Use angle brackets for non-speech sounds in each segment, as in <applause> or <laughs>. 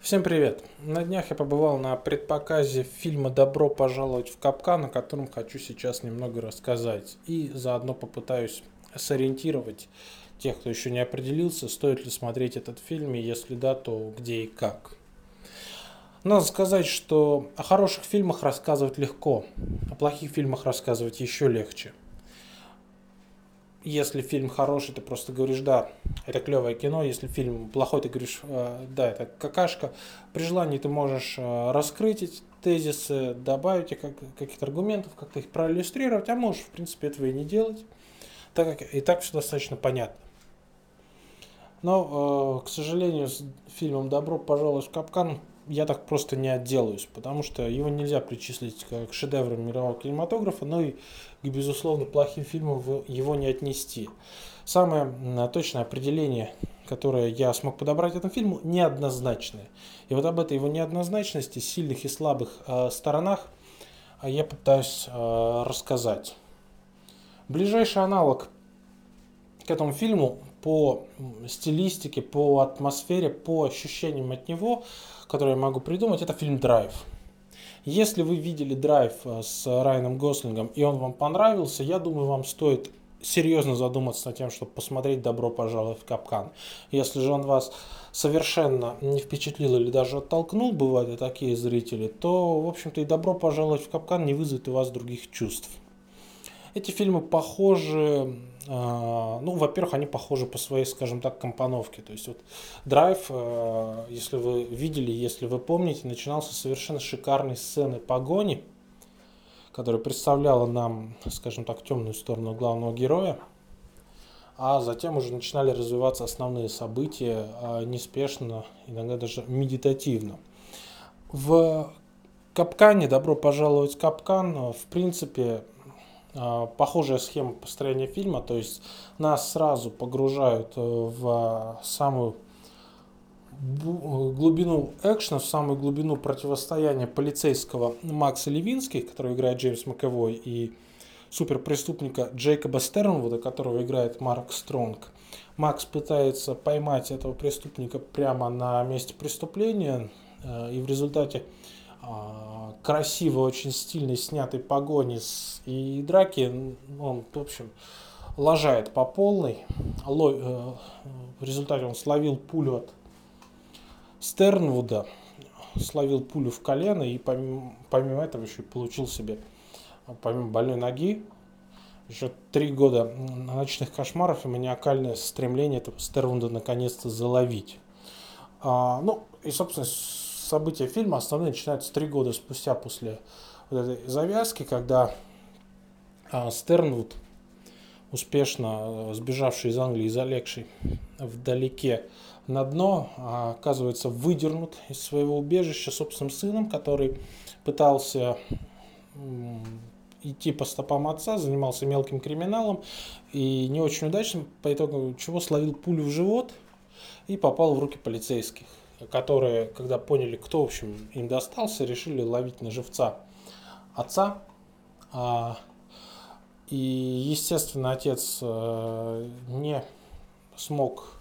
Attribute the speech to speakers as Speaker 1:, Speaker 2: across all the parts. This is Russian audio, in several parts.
Speaker 1: Всем привет! На днях я побывал на предпоказе фильма «Добро пожаловать в Капкан», о котором хочу сейчас немного рассказать. И заодно попытаюсь сориентировать тех, кто еще не определился, стоит ли смотреть этот фильм, и если да, то где и как. Надо сказать, что о хороших фильмах рассказывать легко, о плохих фильмах рассказывать еще легче – если фильм хороший, ты просто говоришь, да, это клевое кино. Если фильм плохой, ты говоришь, э, да, это какашка. При желании ты можешь э, раскрыть эти тезисы, добавить как, каких-то аргументов, как-то их проиллюстрировать, а можешь, в принципе, этого и не делать, так как и так все достаточно понятно. Но, э, к сожалению, с фильмом «Добро пожаловать в капкан» я так просто не отделаюсь, потому что его нельзя причислить к шедеврам мирового кинематографа, но и к, безусловно, плохим фильмам его не отнести. Самое точное определение, которое я смог подобрать этому фильму, неоднозначное. И вот об этой его неоднозначности, сильных и слабых э, сторонах э, я пытаюсь э, рассказать. Ближайший аналог к этому фильму по стилистике, по атмосфере, по ощущениям от него – который я могу придумать, это фильм «Драйв». Если вы видели «Драйв» э, с Райаном Гослингом и он вам понравился, я думаю, вам стоит серьезно задуматься над тем, чтобы посмотреть «Добро пожаловать в капкан». Если же он вас совершенно не впечатлил или даже оттолкнул, бывают и такие зрители, то, в общем-то, и «Добро пожаловать в капкан» не вызовет у вас других чувств. Эти фильмы похожи а, ну, во-первых, они похожи по своей, скажем так, компоновке. То есть вот драйв, а, если вы видели, если вы помните, начинался совершенно шикарной сцены погони, которая представляла нам, скажем так, темную сторону главного героя. А затем уже начинали развиваться основные события а, неспешно, иногда даже медитативно. В Капкане, добро пожаловать в Капкан, в принципе, похожая схема построения фильма, то есть нас сразу погружают э, в самую глубину экшена, в самую глубину противостояния полицейского Макса Левинский, который играет Джеймс Маковой, и суперпреступника Джейкоба Стернвуда, которого играет Марк Стронг. Макс пытается поймать этого преступника прямо на месте преступления, э, и в результате а, красиво, очень стильно снятый погони и драки, он, в общем, лажает по полной. Э, в результате он словил пулю от Стернвуда, словил пулю в колено и помимо, помимо этого еще получил себе, помимо больной ноги, еще три года ночных кошмаров и маниакальное стремление этого Стернвуда наконец-то заловить. А, ну и, собственно, события фильма основные начинаются три года спустя после вот этой завязки, когда а, Стернвуд, успешно а, сбежавший из Англии, залегший вдалеке на дно, а, оказывается выдернут из своего убежища собственным сыном, который пытался идти по стопам отца, занимался мелким криминалом и не очень удачным, по итогу чего словил пулю в живот и попал в руки полицейских которые, когда поняли, кто, в общем, им достался, решили ловить на живца отца. А, и, естественно, отец э, не смог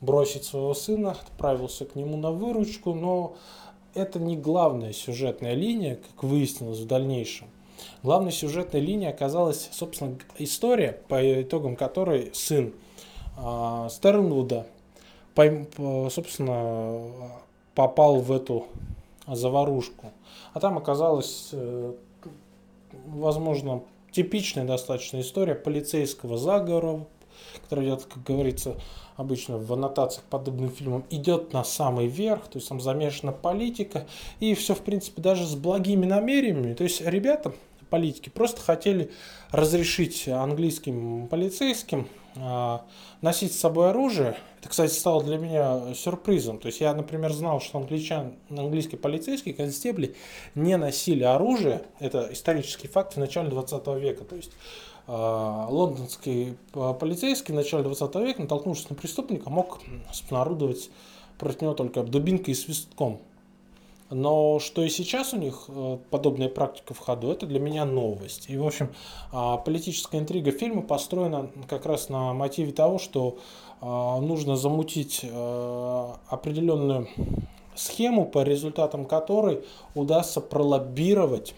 Speaker 1: бросить своего сына, отправился к нему на выручку, но это не главная сюжетная линия, как выяснилось в дальнейшем. Главной сюжетной линией оказалась, собственно, история, по итогам которой сын э, Стернвуда собственно, попал в эту заварушку. А там оказалась, э, возможно, типичная достаточно история полицейского заговора, который идет, как говорится, обычно в аннотациях подобным фильмам, идет на самый верх, то есть там замешана политика, и все, в принципе, даже с благими намерениями. То есть ребята, политики, просто хотели разрешить английским полицейским носить с собой оружие. Это, кстати, стало для меня сюрпризом. То есть я, например, знал, что англичан, английские полицейские констебли не носили оружие. Это исторический факт в начале 20 века. То есть э, лондонский полицейский в начале 20 века, натолкнувшись на преступника, мог орудовать против него только дубинкой и свистком. Но что и сейчас у них э, подобная практика в ходу, это для меня новость. И, в общем, а, политическая интрига фильма построена как раз на мотиве того, что а, нужно замутить э, определенную схему, по результатам которой удастся пролоббировать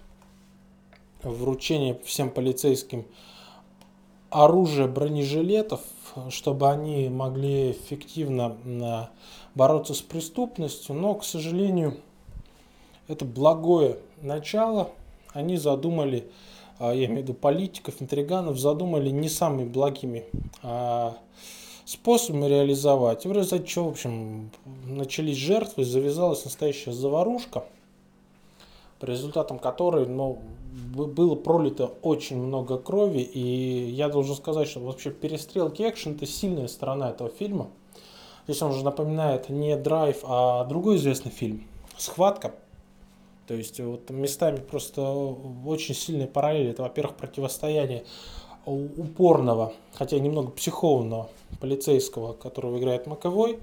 Speaker 1: вручение всем полицейским оружия, бронежилетов, чтобы они могли эффективно бороться с преступностью. Но, к сожалению, это благое начало. Они задумали, а, я имею в виду политиков, интриганов, задумали не самыми благими а способами реализовать. И в результате чего, в общем, начались жертвы, завязалась настоящая заварушка, по результатам которой ну, было пролито очень много крови. И я должен сказать, что вообще перестрелки экшен это сильная сторона этого фильма. Здесь он же напоминает не драйв, а другой известный фильм «Схватка». То есть вот местами просто очень сильные параллели. Это, во-первых, противостояние упорного, хотя немного психованного полицейского, которого играет Маковой,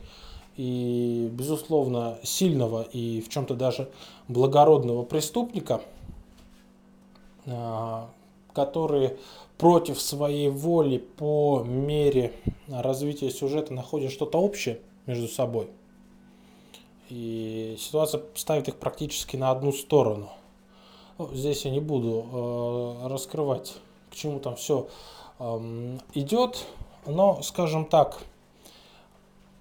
Speaker 1: и, безусловно, сильного и в чем-то даже благородного преступника, а, которые против своей воли по мере развития сюжета находят что-то общее между собой. И ситуация ставит их практически на одну сторону. Ну, здесь я не буду э, раскрывать к чему там все эм, идет. Но, скажем так,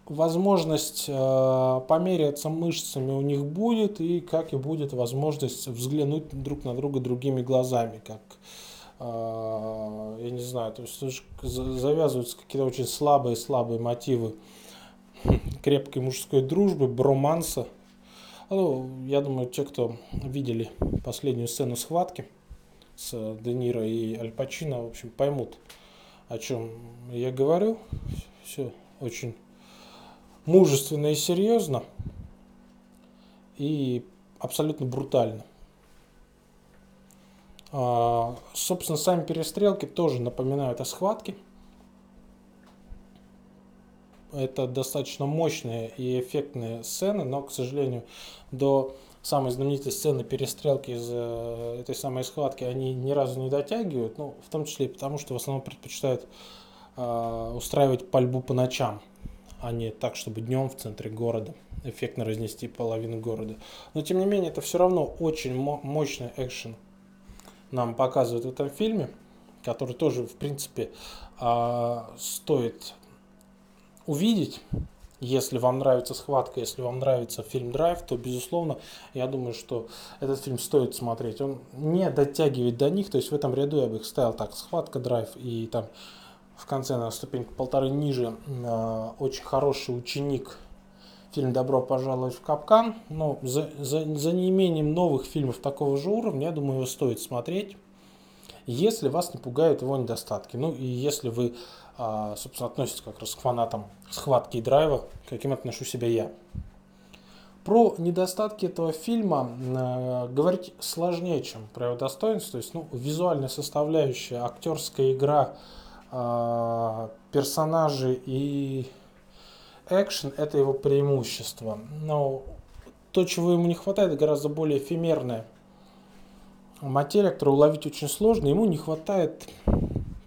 Speaker 1: возможность э, померяться мышцами у них будет, и как и будет возможность взглянуть друг на друга другими глазами, как э, я не знаю, то есть завязываются какие-то очень слабые-слабые мотивы <laughs> крепкой мужской дружбы, броманса. Ну, я думаю, те, кто видели последнюю сцену схватки, с Де Ниро и Аль Пачино, в общем, поймут, о чем я говорю. Все очень мужественно и серьезно и абсолютно брутально. А, собственно, сами перестрелки тоже напоминают о схватке. Это достаточно мощные и эффектные сцены, но, к сожалению, до самой знаменитой сцены перестрелки из э, этой самой схватки они ни разу не дотягивают, ну, в том числе и потому, что в основном предпочитают э, устраивать пальбу по ночам, а не так, чтобы днем в центре города эффектно разнести половину города. Но, тем не менее, это все равно очень мощный экшен нам показывают в этом фильме, который тоже, в принципе, э, стоит увидеть, если вам нравится схватка, если вам нравится фильм «Драйв», то, безусловно, я думаю, что этот фильм стоит смотреть. Он не дотягивает до них, то есть в этом ряду я бы их ставил так, схватка, «Драйв» и там в конце на ступеньку полторы ниже э, очень хороший ученик фильм «Добро пожаловать в капкан». Но за, за, за неимением новых фильмов такого же уровня, я думаю, его стоит смотреть, если вас не пугают его недостатки. Ну и если вы а, собственно, относится как раз к фанатам схватки и драйва, каким отношу себя я. Про недостатки этого фильма э, говорить сложнее, чем про его достоинство. То есть, ну, визуальная составляющая, актерская игра, э, персонажи и экшен – это его преимущество. Но то, чего ему не хватает, гораздо более эфемерная материя, которую уловить очень сложно. Ему не хватает,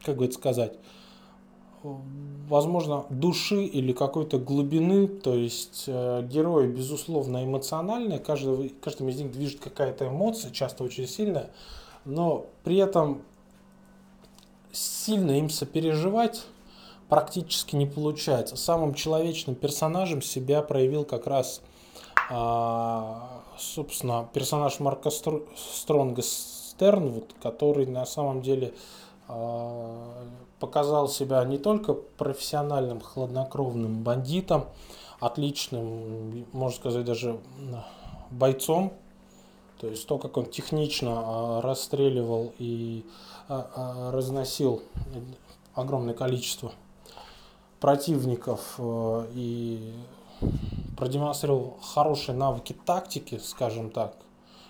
Speaker 1: как бы это сказать, возможно, души или какой-то глубины, то есть э, герои, безусловно, эмоциональные, каждый, каждым из них движет какая-то эмоция, часто очень сильная, но при этом сильно им сопереживать практически не получается. Самым человечным персонажем себя проявил как раз, а, собственно, персонаж Марка Стронга Стернвуд, который на самом деле а, показал себя не только профессиональным хладнокровным бандитом, отличным, можно сказать, даже бойцом. То есть то, как он технично а, расстреливал и а, разносил огромное количество противников и продемонстрировал хорошие навыки тактики, скажем так,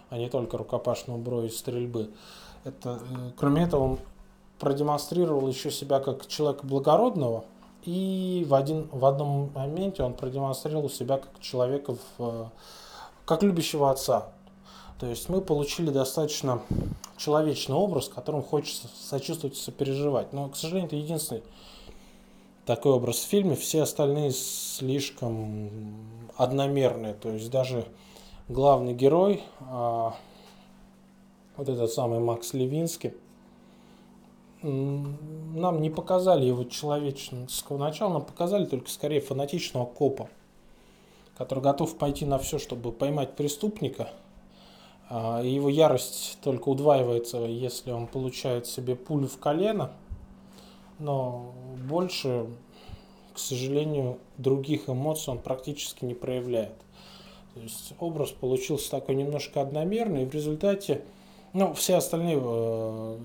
Speaker 1: а не только рукопашного броя и стрельбы. Это, э, кроме этого, он продемонстрировал еще себя как человека благородного, и в, один, в одном моменте он продемонстрировал себя как человека, в, как любящего отца. То есть мы получили достаточно человечный образ, которым хочется сочувствовать и сопереживать. Но, к сожалению, это единственный такой образ в фильме, все остальные слишком одномерные. То есть даже главный герой, а, вот этот самый Макс Левинский, нам не показали его человеческого начала, нам показали только скорее фанатичного копа, который готов пойти на все, чтобы поймать преступника. А, и его ярость только удваивается, если он получает себе пулю в колено. Но больше, к сожалению, других эмоций он практически не проявляет. То есть образ получился такой немножко одномерный, и в результате ну, все остальные э,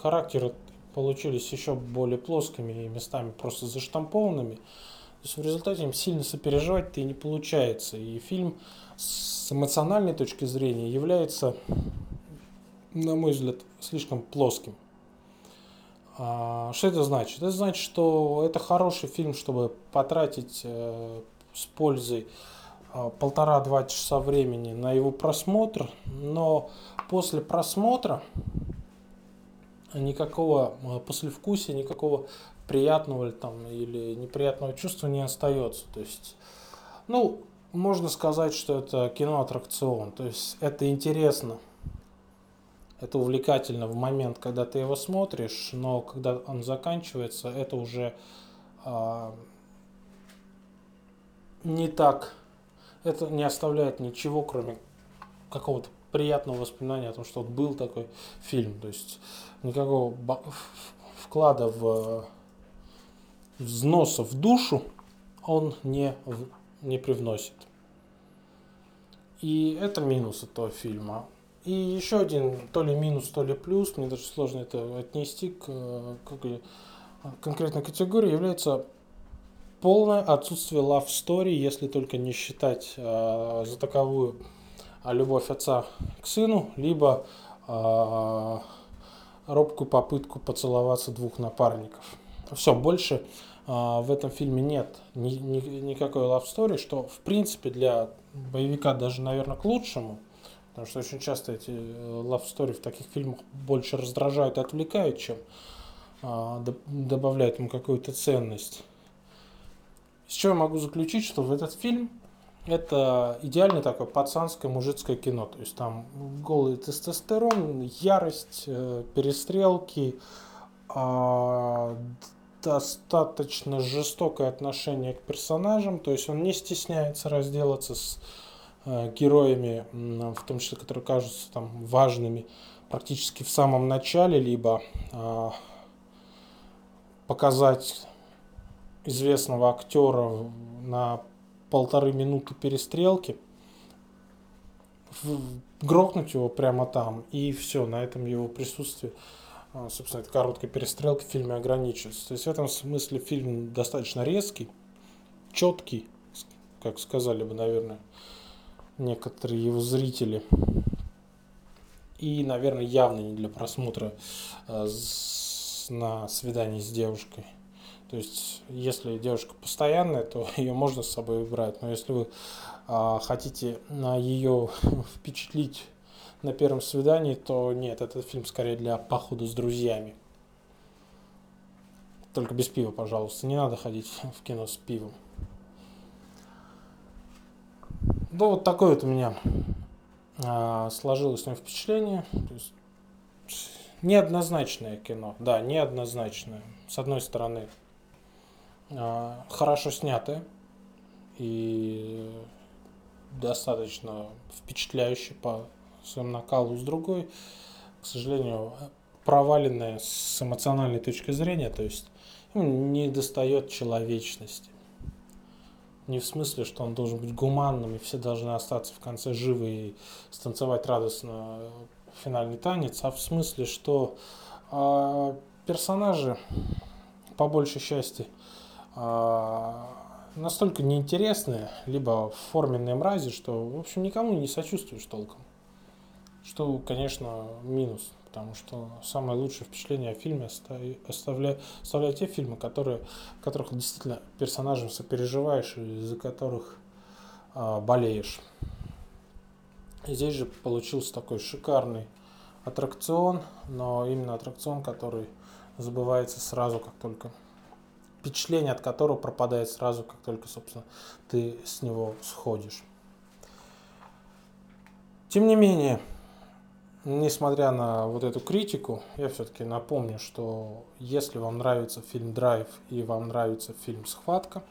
Speaker 1: характеры получились еще более плоскими и местами просто заштампованными. То есть в результате им сильно сопереживать-то и не получается. И фильм с эмоциональной точки зрения является, на мой взгляд, слишком плоским. А, что это значит? Это значит, что это хороший фильм, чтобы потратить э, с пользой э, полтора-два часа времени на его просмотр, но после просмотра никакого э, послевкусия, никакого приятного там, или неприятного чувства не остается. То есть, ну, можно сказать, что это кино-аттракцион. То есть это интересно, это увлекательно в момент, когда ты его смотришь, но когда он заканчивается, это уже а, не так, это не оставляет ничего, кроме какого-то приятного воспоминания о том, что вот был такой фильм. То есть никакого вклада в взноса в душу он не, не привносит. И это минус этого фильма. И еще один, то ли минус, то ли плюс, мне даже сложно это отнести к, к конкретной категории, является полное отсутствие love story, если только не считать э, за таковую а любовь отца к сыну, либо э, робкую попытку поцеловаться двух напарников. Все, больше э, в этом фильме нет ни, ни, никакой love story, что в принципе для боевика даже, наверное, к лучшему, потому что очень часто эти э, love story в таких фильмах больше раздражают и отвлекают, чем э, добавляют ему какую-то ценность. С чего я могу заключить, что в этот фильм это идеальное такое пацанское мужицкое кино. То есть там голый тестостерон, ярость, э, перестрелки, а, достаточно жестокое отношение к персонажам. То есть он не стесняется разделаться с э, героями, в том числе, которые кажутся там важными практически в самом начале, либо а, показать известного актера на полторы минуты перестрелки, грохнуть его прямо там, и все, на этом его присутствие, а, собственно, эта короткая перестрелка в фильме ограничивается. То есть в этом смысле фильм достаточно резкий, четкий, как сказали бы, наверное, некоторые его зрители. И, наверное, явно не для просмотра а, на свидании с девушкой. То есть, если девушка постоянная, то <laughs> ее можно с собой брать. Но если вы а, хотите на ее <laughs> впечатлить на первом свидании, то нет, этот фильм скорее для похода с друзьями. Только без пива, пожалуйста. Не надо ходить <laughs> в кино с пивом. Ну, вот такое вот у меня а, сложилось ним впечатление. То есть, неоднозначное кино. Да, неоднозначное. С одной стороны, а, хорошо снятые и достаточно впечатляющие по своему накалу с другой, к сожалению, проваленные с эмоциональной точки зрения, то есть ну, не достает человечности. Не в смысле, что он должен быть гуманным, и все должны остаться в конце живы и станцевать радостно финальный танец, а в смысле, что э, персонажи, по большей части, а, настолько неинтересные, либо форменные мрази, что, в общем, никому не сочувствуешь толком. Что, конечно, минус, потому что самое лучшее впечатление о фильме оставляют, оставляют те фильмы, которые, в которых действительно персонажем сопереживаешь и за которых а, болеешь. Здесь же получился такой шикарный аттракцион, но именно аттракцион, который забывается сразу, как только впечатление от которого пропадает сразу, как только, собственно, ты с него сходишь. Тем не менее, несмотря на вот эту критику, я все-таки напомню, что если вам нравится фильм «Драйв» и вам нравится фильм «Схватка»,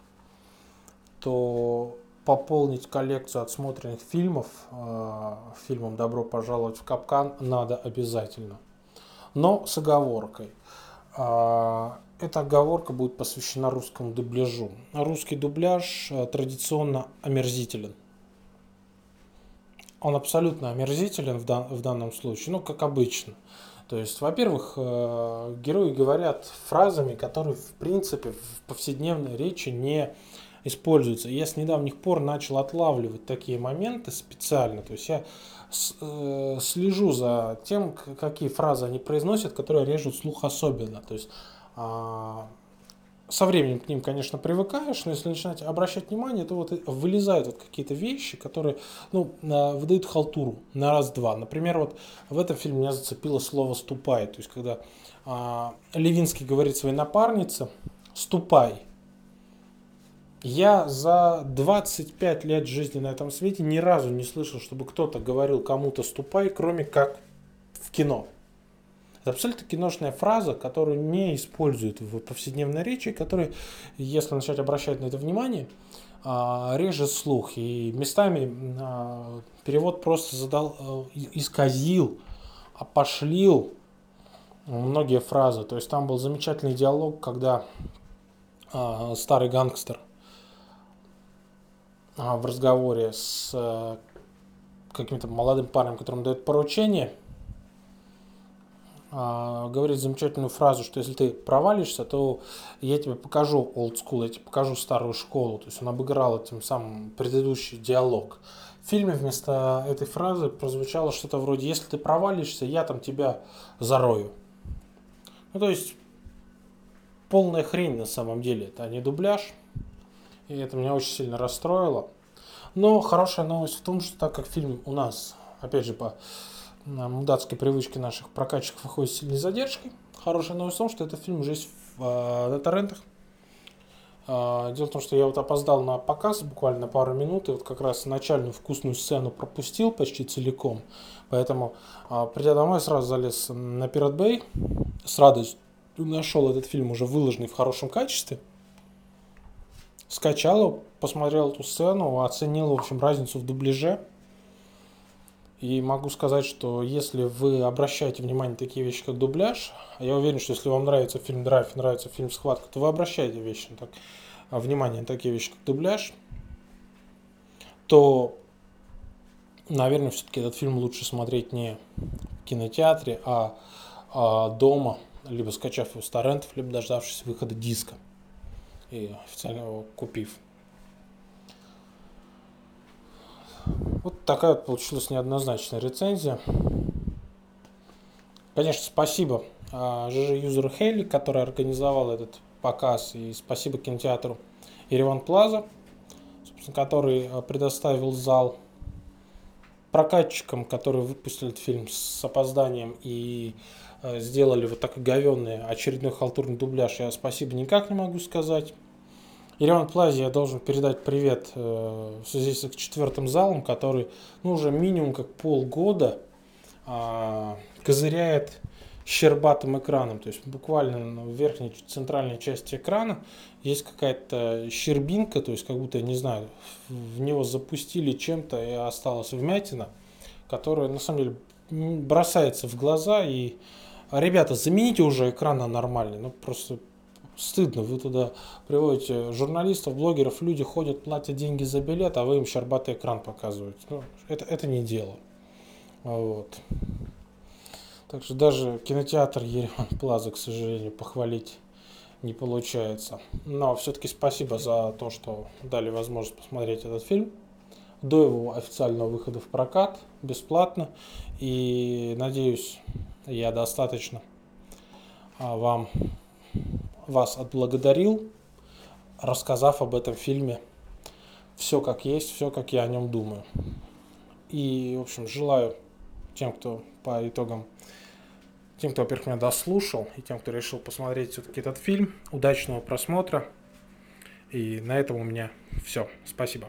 Speaker 1: то пополнить коллекцию отсмотренных фильмов э, фильмом «Добро пожаловать в Капкан» надо обязательно. Но с оговоркой. Э, эта оговорка будет посвящена русскому дубляжу. Русский дубляж э, традиционно омерзителен – он абсолютно омерзителен в, дан, в данном случае, ну, как обычно. То есть, во-первых, э, герои говорят фразами, которые, в принципе, в повседневной речи не используются. Я с недавних пор начал отлавливать такие моменты специально. То есть я э, слежу за тем, какие фразы они произносят, которые режут слух особенно. То есть а, со временем к ним, конечно, привыкаешь, но если начинать обращать внимание, то вот вылезают вот какие-то вещи, которые, ну, выдают халтуру на раз-два. Например, вот в этом фильме меня зацепило слово «ступай». То есть, когда а, Левинский говорит своей напарнице «ступай», я за 25 лет жизни на этом свете ни разу не слышал, чтобы кто-то говорил кому-то «ступай», кроме как в кино. Это абсолютно киношная фраза, которую не используют в повседневной речи, которая, если начать обращать на это внимание, а, режет слух. И местами а, перевод просто задал, э, исказил, опошлил многие фразы. То есть там был замечательный диалог, когда а, старый гангстер в разговоре с э, каким-то молодым парнем, которому дает поручение – говорит замечательную фразу, что если ты провалишься, то я тебе покажу old school, я тебе покажу старую школу. То есть он обыграл этим самым предыдущий диалог. В фильме вместо этой фразы прозвучало что-то вроде «Если ты провалишься, я там тебя зарою». Ну, то есть полная хрень на самом деле. Это не дубляж. И это меня очень сильно расстроило. Но хорошая новость в том, что так как фильм у нас, опять же, по мудацкой привычки наших прокатчиков выходит с сильной задержкой. Хорошая новость в том, что этот фильм уже есть в, э, на торрентах. Э, дело в том, что я вот опоздал на показ буквально пару минут, и вот как раз начальную вкусную сцену пропустил почти целиком. Поэтому, э, придя домой, сразу залез на Pirate Bay, с радостью нашел этот фильм уже выложенный в хорошем качестве. Скачал посмотрел эту сцену, оценил, в общем, разницу в дубляже. И могу сказать, что если вы обращаете внимание на такие вещи, как дубляж, а я уверен, что если вам нравится фильм «Драйв» нравится фильм «Схватка», то вы обращаете вещи так, а, внимание на такие вещи, как дубляж, то, наверное, все-таки этот фильм лучше смотреть не в кинотеатре, а, а дома, либо скачав его с торрентов, либо дождавшись выхода диска и официально его купив. Вот такая вот получилась неоднозначная рецензия. Конечно, спасибо ЖЖ Юзеру Хейли, который организовал этот показ, и спасибо кинотеатру Ереван Плаза, который а, предоставил зал прокатчикам, которые выпустили этот фильм с опозданием и а, сделали вот такой говенный очередной халтурный дубляж. Я спасибо никак не могу сказать. Ереван Плазе я должен передать привет э, в связи с четвертым залом, который ну, уже минимум как полгода э, козыряет щербатым экраном. То есть буквально в верхней центральной части экрана есть какая-то щербинка, то есть как будто, я не знаю, в него запустили чем-то и осталась вмятина, которая на самом деле бросается в глаза и Ребята, замените уже экран на нормальный. Ну, просто стыдно. Вы туда приводите журналистов, блогеров, люди ходят, платят деньги за билет, а вы им щербатый экран показываете. Ну, это, это не дело. Вот. Так что даже кинотеатр Ереван Плаза, к сожалению, похвалить не получается. Но все-таки спасибо за то, что дали возможность посмотреть этот фильм до его официального выхода в прокат бесплатно. И надеюсь, я достаточно а, вам вас отблагодарил, рассказав об этом фильме все как есть, все как я о нем думаю. И, в общем, желаю тем, кто по итогам тем, кто, во-первых, меня дослушал, и тем, кто решил посмотреть все-таки этот фильм. Удачного просмотра. И на этом у меня все. Спасибо.